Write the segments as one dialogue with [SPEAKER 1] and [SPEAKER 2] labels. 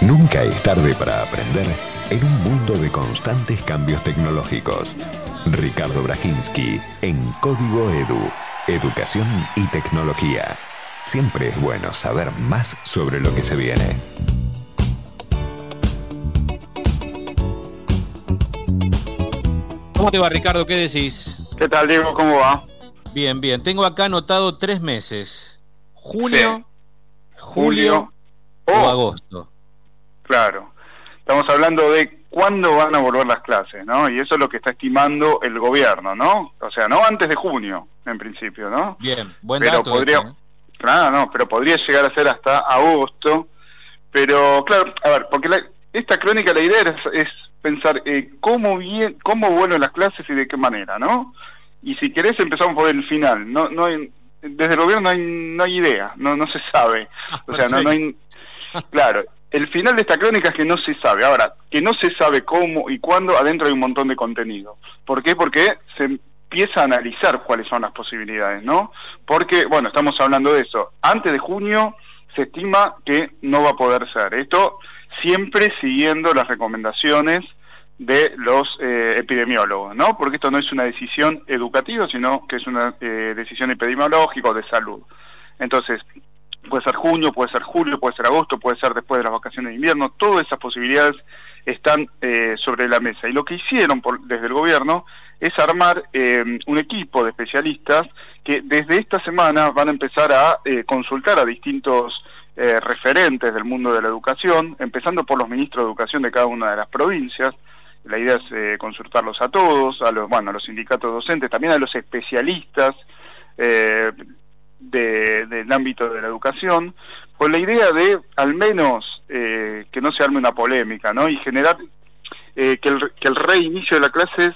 [SPEAKER 1] Nunca es tarde para aprender en un mundo de constantes cambios tecnológicos. Ricardo Brajinski en Código Edu, Educación y Tecnología. Siempre es bueno saber más sobre lo que se viene.
[SPEAKER 2] ¿Cómo te va, Ricardo? ¿Qué decís?
[SPEAKER 3] ¿Qué tal, Diego? ¿Cómo va?
[SPEAKER 2] Bien, bien. Tengo acá anotado tres meses. Junio, julio o agosto.
[SPEAKER 3] Claro. Estamos hablando de cuándo van a volver las clases, ¿no? Y eso es lo que está estimando el gobierno, ¿no? O sea, no antes de junio, en principio, ¿no?
[SPEAKER 2] Bien, buen
[SPEAKER 3] Pero
[SPEAKER 2] dato.
[SPEAKER 3] podría-
[SPEAKER 2] este, ¿eh?
[SPEAKER 3] Claro, no, pero podría llegar a ser hasta agosto. Pero, claro, a ver, porque la- esta crónica, la idea es, es pensar eh, cómo, bien, cómo vuelven las clases y de qué manera, ¿no? Y si querés empezamos por el final. No, no hay- desde el gobierno no hay, no hay idea, no, no se sabe. O sea, no, no hay... Claro, el final de esta crónica es que no se sabe. Ahora, que no se sabe cómo y cuándo, adentro hay un montón de contenido. ¿Por qué? Porque se empieza a analizar cuáles son las posibilidades, ¿no? Porque, bueno, estamos hablando de eso. Antes de junio se estima que no va a poder ser. Esto siempre siguiendo las recomendaciones de los eh, epidemiólogos, ¿no? Porque esto no es una decisión educativa, sino que es una eh, decisión epidemiológica o de salud. Entonces, puede ser junio, puede ser julio, puede ser agosto, puede ser después de las vacaciones de invierno, todas esas posibilidades están eh, sobre la mesa. Y lo que hicieron por- desde el gobierno es armar eh, un equipo de especialistas que desde esta semana van a empezar a eh, consultar a distintos referentes del mundo de la educación, empezando por los ministros de educación de cada una de las provincias. La idea es consultarlos a todos, a los, bueno, los sindicatos docentes, también a los especialistas de- del ámbito de la educación, con la idea de al menos eh, que no se arme una polémica, ¿no? Y generar eh, que, el, reinicio de las clases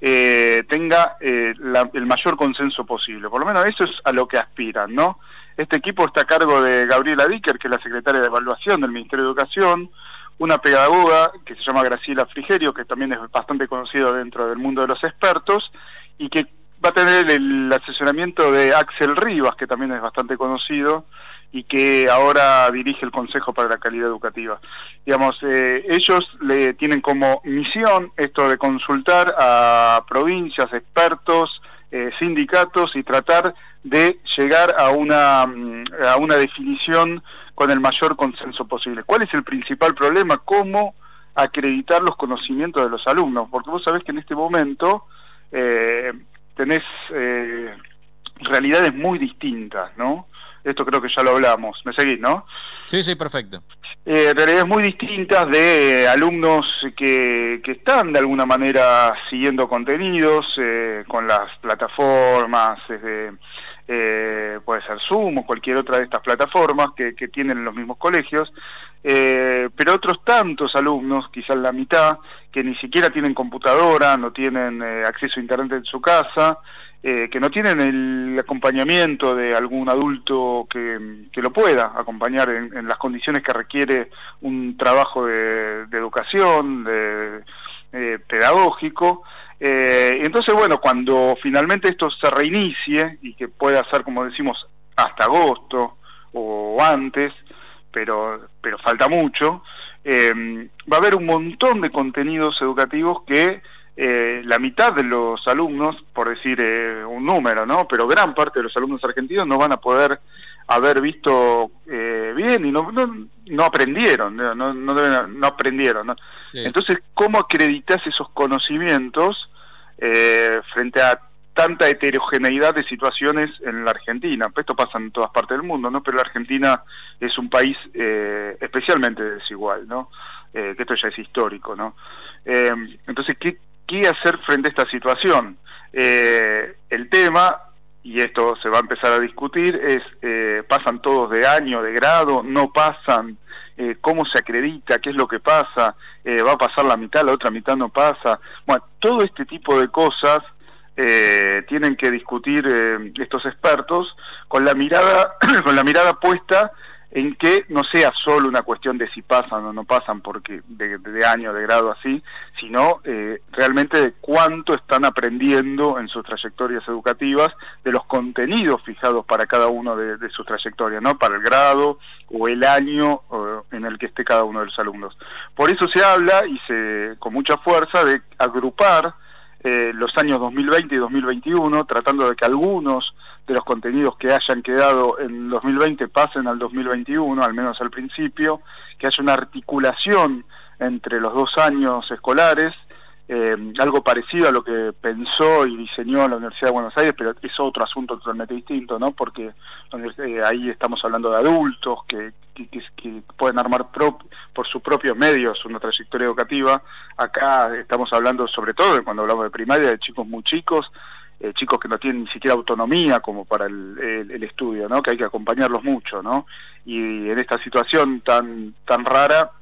[SPEAKER 3] eh, tenga el mayor consenso posible. Por lo menos eso es a lo que aspiran, ¿no? Este equipo está a cargo de Gabriela Dicker, que es la secretaria de Evaluación del Ministerio de Educación, una pedagoga que se llama Graciela Frigerio, que también es bastante conocido dentro del mundo de los expertos, y que va a tener el asesoramiento de Axel Rivas, que también es bastante conocido, y que ahora dirige el Consejo para la Calidad Educativa. Digamos, eh, ellos le tienen como misión esto de consultar a provincias, expertos, eh, sindicatos y tratar de llegar a una, mm, a una definición con el mayor consenso posible. ¿Cuál es el principal problema? ¿Cómo acreditar los conocimientos de los alumnos? Porque vos sabés que en este momento eh, tenés eh, realidades muy distintas, ¿no? Esto creo que ya lo hablamos. ¿Me seguís, no?
[SPEAKER 2] Sí, sí, perfecto.
[SPEAKER 3] eh, realidades muy distintas de eh, alumnos que, que están de alguna manera siguiendo contenidos eh, con las plataformas, desde, eh, puede ser Zoom o cualquier otra de estas plataformas que, tienen los mismos colegios, eh, pero otros tantos alumnos, quizás la mitad, que ni siquiera tienen computadora, no tienen eh, acceso a Internet en su casa, que no tienen el acompañamiento de algún adulto que, lo pueda acompañar en, en las condiciones que requiere un trabajo de, de educación, de, pedagógico. Eh, entonces, bueno, cuando finalmente esto se reinicie y que pueda ser, como decimos, hasta agosto o antes, pero, pero falta mucho, eh, va a haber un montón de contenidos educativos que eh, la mitad de los alumnos, por decir un número, ¿no? Pero gran parte de los alumnos argentinos no van a poder haber visto bien y no, no, no aprendieron, no, no, aprendieron. ¿no?
[SPEAKER 2] Sí.
[SPEAKER 3] Entonces, ¿cómo acreditas esos conocimientos eh, frente a tanta heterogeneidad de situaciones en la Argentina? Esto pasa en todas partes del mundo, ¿no? Pero la Argentina es un país eh, especialmente desigual, ¿no? Eh, que esto ya es histórico, ¿no? Entonces, ¿qué, ¿qué hacer frente a esta situación? El tema, y esto se va a empezar a discutir, es, ¿pasan todos de año, de grado? ¿No pasan? Eh, ¿Cómo se acredita? ¿Qué es lo que pasa? Eh, ¿Va a pasar la mitad, la otra mitad no pasa? Bueno, todo este tipo de cosas eh, tienen que discutir estos expertos con la mirada, con la mirada puesta en que no sea solo una cuestión de si pasan o no pasan porque de, año, de grado así, sino eh, realmente de cuánto están aprendiendo en sus trayectorias educativas, de los contenidos fijados para cada uno de, sus trayectorias, ¿no? Para el grado o el año en el que esté cada uno de los alumnos. Por eso se habla y se con mucha fuerza de agrupar eh, los años 2020 y 2021, tratando de que algunos de los contenidos que hayan quedado en 2020 pasen al 2021, al menos al principio, que haya una articulación entre los dos años escolares, eh, algo parecido a lo que pensó y diseñó la Universidad de Buenos Aires, pero es otro asunto totalmente distinto, ¿no? Porque eh, ahí estamos hablando de adultos que, que, pueden armar por sus propios medios una trayectoria educativa. Acá estamos hablando sobre todo, cuando hablamos de primaria, de chicos muy chicos, eh, chicos que no tienen ni siquiera autonomía como para el, estudio, ¿no? que hay que acompañarlos mucho, ¿no? Y en esta situación tan, tan rara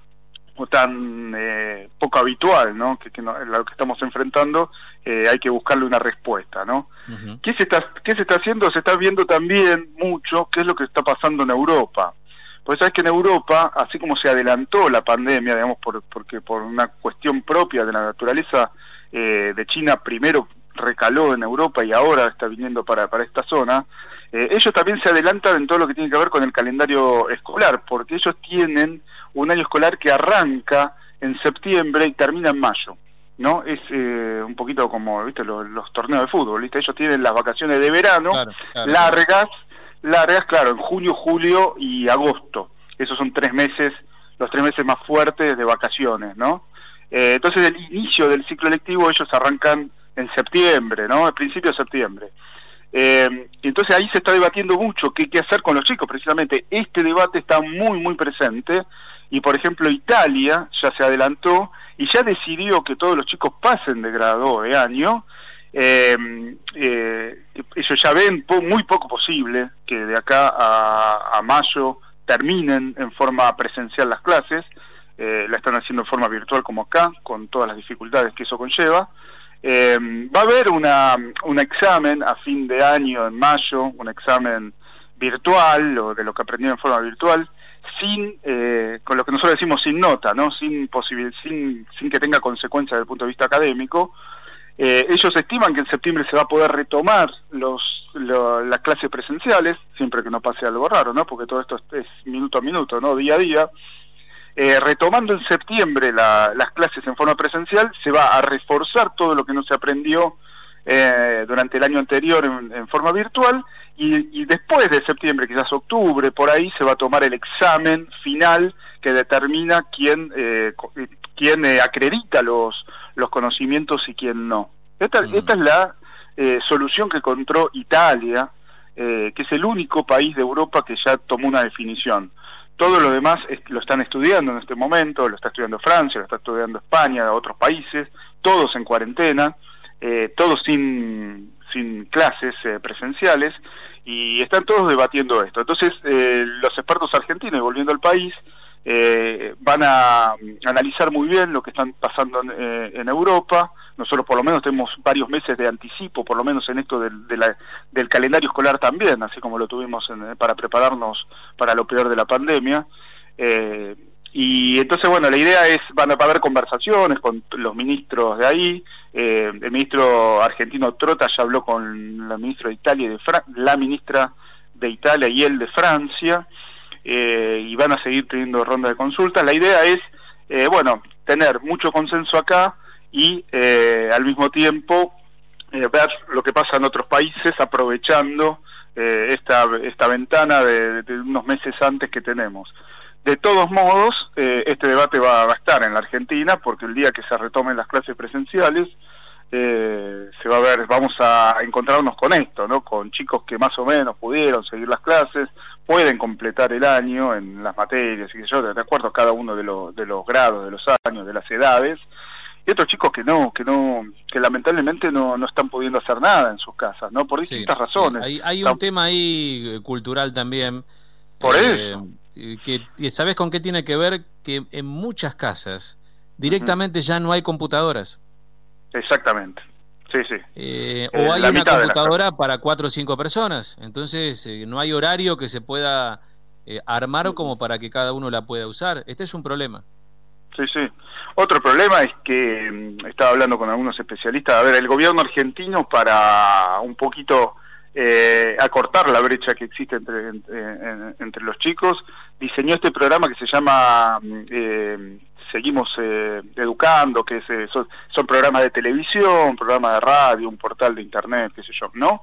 [SPEAKER 3] tan eh, poco habitual, ¿no? Que, que lo que estamos enfrentando, eh, hay que buscarle una respuesta, ¿no? ¿Qué, se está, ¿Qué se está haciendo? Se está viendo también mucho qué es lo que está pasando en Europa. Pues sabes que en Europa, así como se adelantó la pandemia, digamos, por, porque por una cuestión propia de la naturaleza de China, primero recaló en Europa y ahora está viniendo para, para esta zona, eh, ellos también se adelantan en todo lo que tiene que ver con el calendario escolar, porque ellos tienen un año escolar que arranca en septiembre y termina en mayo. ¿no? Es eh, un poquito como, ¿viste? Los, torneos de fútbol, ¿viste? Ellos tienen las vacaciones de verano largas, largas, claro, en junio, julio y agosto. Esos son tres meses, los tres meses más fuertes de vacaciones, ¿no? Eh, entonces, el inicio del ciclo lectivo ellos arrancan en septiembre, ¿no? Al principio de septiembre. Eh, entonces ahí se está debatiendo mucho qué, hacer con los chicos, precisamente. Este debate está muy, muy presente y, por ejemplo, Italia ya se adelantó y ya decidió que todos los chicos pasen de grado de año. Eh, eh, ellos ya ven muy poco posible que de acá a, a mayo terminen en forma presencial las clases. Eh, la están haciendo en forma virtual como acá, con todas las dificultades que eso conlleva. Eh, va a haber un examen a fin de año, en mayo, un examen virtual, o de lo que aprendieron en forma virtual, sin, eh, con lo que nosotros decimos sin nota, ¿no? sin, que tenga consecuencias desde el punto de vista académico. Eh, ellos estiman que en septiembre se va a poder retomar las clases presenciales, siempre que no pase algo raro, porque todo esto es minuto a minuto, día a día. Eh, retomando en septiembre las clases en forma presencial, se va a reforzar todo lo que no se aprendió eh, durante el año anterior en, forma virtual y, después de septiembre, quizás octubre, por ahí se va a tomar el examen final que determina quién, eh, quién acredita los, los conocimientos y quién no. Esta, mm. esta es la solución que encontró Italia, que es el único país de Europa que ya tomó una definición. Todo lo demás lo están estudiando en este momento, lo está estudiando Francia, lo está estudiando España, otros países, todos en cuarentena, eh, todos sin, sin clases eh, presenciales, y están todos debatiendo esto. Entonces, eh, los expertos argentinos, volviendo al país, van a analizar muy bien lo que están pasando en, Europa. Nosotros por lo menos tenemos varios meses de anticipo, por lo menos en esto del, calendario escolar también, así como lo tuvimos en, para prepararnos para lo peor de la pandemia. Eh, y entonces, bueno, la idea es, van a haber conversaciones con los ministros de ahí. Eh, el ministro argentino Trota ya habló con la ministra de Italia y de la ministra de Italia y de Francia. Eh, y van a seguir teniendo ronda de consultas. La idea es, eh, bueno, tener mucho consenso acá y eh, al mismo tiempo ver lo que pasa en otros países aprovechando esta, esta ventana de, unos meses antes que tenemos. De todos modos, este debate va, a estar en la Argentina porque el día que se retomen las clases presenciales, se va a ver, vamos a encontrarnos con esto, ¿no? Con chicos que más o menos pudieron seguir las clases, pueden completar el año en las materias, y yo, de acuerdo a cada uno de, los de los grados, de los años, de las edades, y otros chicos que no, que no, que lamentablemente no, no están pudiendo hacer nada en sus casas, ¿no? Por distintas razones.
[SPEAKER 2] Hay, hay un tema ahí eh, cultural también.
[SPEAKER 3] Por eh,
[SPEAKER 2] eso. Que, ¿Sabes con qué tiene que ver? Que en muchas casas directamente ya no hay computadoras.
[SPEAKER 3] Exactamente. Sí, sí.
[SPEAKER 2] Eh, o hay una computadora para cuatro o cinco personas. Entonces, eh, no hay horario que se pueda eh, armar como para que cada uno la pueda usar. Este es un problema.
[SPEAKER 3] Sí, sí. Otro problema es que mm, estaba hablando con algunos especialistas, a ver, el gobierno argentino para un poquito eh, acortar la brecha que existe entre, entre, los chicos, diseñó este programa que se llama mm, eh, Seguimos eh, Educando, que son, son, programas de televisión, programas de radio, un portal de internet, qué sé yo, ¿no?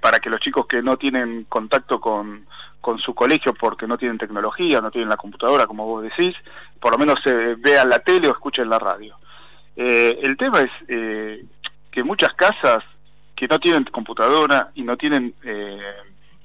[SPEAKER 3] para que los chicos que no tienen contacto con, con su colegio porque no tienen tecnología, no tienen la computadora, como vos decís, por lo menos se vean la tele o escuchen la radio. el tema es que muchas casas que no tienen computadora y no tienen eh,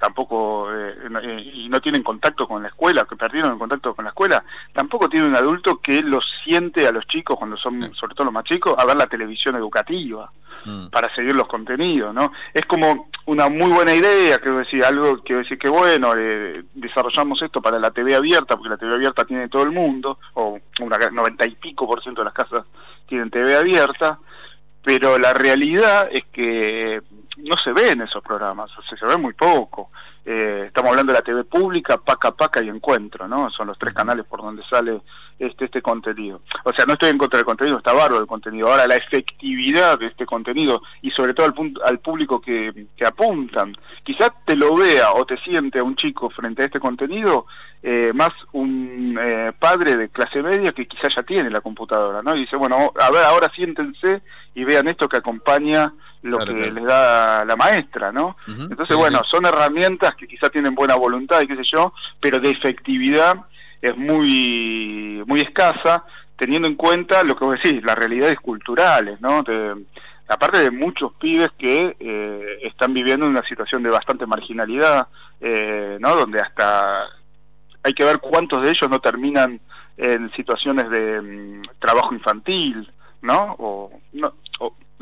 [SPEAKER 3] tampoco eh, eh, y no tienen contacto con la escuela, que perdieron el contacto con la escuela, tampoco tiene un adulto que los siente a los chicos cuando son, sobre todo los más chicos, a ver la televisión educativa mm. para seguir los contenidos, ¿no? Es como una muy buena idea, quiero decir, algo que decir que bueno, desarrollamos esto para la TV abierta, porque la TV abierta tiene todo el mundo, o una noventa y pico por ciento de las casas tienen TV abierta, pero la realidad es que no se ven esos programas, o sea, se ve muy poco. Eh, estamos hablando de la TV pública, Paca Paca y Encuentro, ¿no? Son los tres canales por donde sale este, este contenido. O sea, no estoy en contra del contenido, está bárbaro el contenido. Ahora, la efectividad de este contenido y sobre todo al, al público que, que apuntan, quizás te lo vea o te siente un chico frente a este contenido, eh, más un eh, padre de clase media que quizás ya tiene la computadora, ¿no? Y dice, bueno, a ver, ahora siéntense y vean esto que acompaña lo que les da la maestra, ¿no? Entonces, bueno, son herramientas que quizás tienen buena voluntad y qué sé yo, pero de efectividad es muy, muy escasa, teniendo en cuenta lo que vos decís, las realidades culturales, ¿no? aparte de muchos pibes que eh, están viviendo en una situación de bastante marginalidad, eh, ¿no? Donde hasta hay que ver cuántos de ellos no terminan en situaciones de mm, trabajo infantil, ¿no? O, no,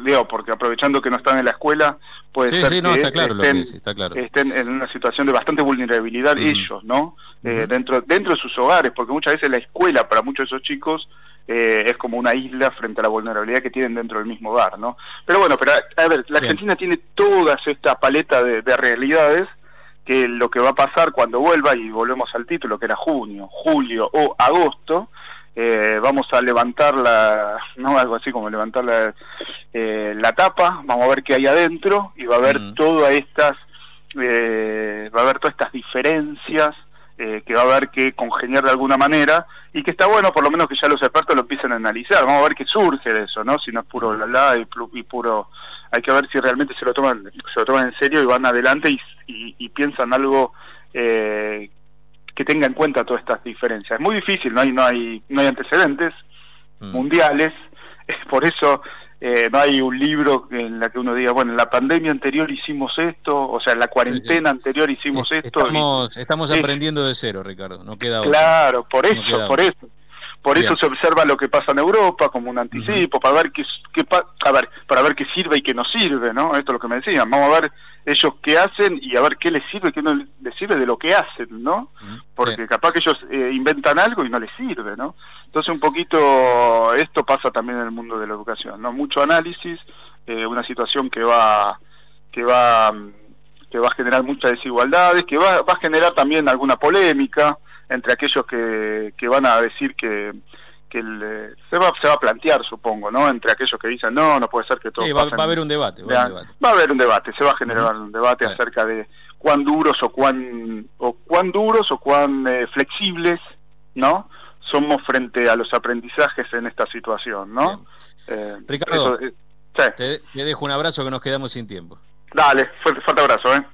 [SPEAKER 3] Leo, porque aprovechando que no están en la escuela, puede ser que, estén, en una situación de bastante vulnerabilidad ellos, ¿no? Eh, dentro, dentro de sus hogares, porque muchas veces la escuela para muchos de esos chicos eh, es como una isla frente a la vulnerabilidad que tienen dentro del mismo hogar, ¿no? Pero bueno, pero a, ver, la Argentina tiene toda esta paleta de, de realidades que lo que va a pasar cuando vuelva, y volvemos al título, que era junio, julio o agosto, eh, vamos a levantar la, no algo así como levantar la, eh, la tapa, vamos a ver qué hay adentro y va a haber todas estas, eh, va a haber todas estas diferencias que va a haber que congeniar de alguna manera y que está bueno por lo menos que ya los expertos lo empiecen a analizar, vamos a ver qué surge de eso, ¿no? Si no es puro bla bla y, puro, hay que ver si realmente se lo toman, se lo toman en serio y van adelante y, y, piensan algo eh, que tenga en cuenta todas estas diferencias. Es muy difícil, no hay, no hay, no hay antecedentes mm. mundiales, por eso eh, no hay un libro en la que uno diga, bueno, en la pandemia anterior hicimos esto, o sea, en la cuarentena anterior hicimos esto.
[SPEAKER 2] Estamos, estamos aprendiendo de cero, Ricardo, no queda
[SPEAKER 3] Claro, por eso, por eso. Por eso se observa lo que pasa en Europa como un anticipo, para ver qué, qué a ver, para ver qué sirve y qué no sirve, ¿no? Esto es lo que me decían. Vamos a ver ellos qué hacen y a ver qué les sirve y qué no les sirve de lo que hacen, ¿no? Porque capaz que ellos eh, inventan algo y no les sirve, ¿no? Entonces un poquito esto pasa también en el mundo de la educación, ¿no? Mucho análisis, eh, una situación que va que va que va a generar muchas desigualdades, que va, va a generar también alguna polémica entre aquellos que, que van a decir que que el, se, va, se va a plantear, supongo, ¿no? Entre aquellos que dicen, no, no puede ser que todo...
[SPEAKER 2] Sí, va, a haber un debate.
[SPEAKER 3] Va, a haber un debate, se va a generar un debate acerca de cuán duros o cuán, o cuán duros o cuán eh, flexibles, ¿no? Somos frente a los aprendizajes en esta situación, ¿no?
[SPEAKER 2] Eh, Ricardo, te, dejo un abrazo que nos quedamos sin tiempo.
[SPEAKER 3] Dale, fuerte, fuerte abrazo, ¿eh?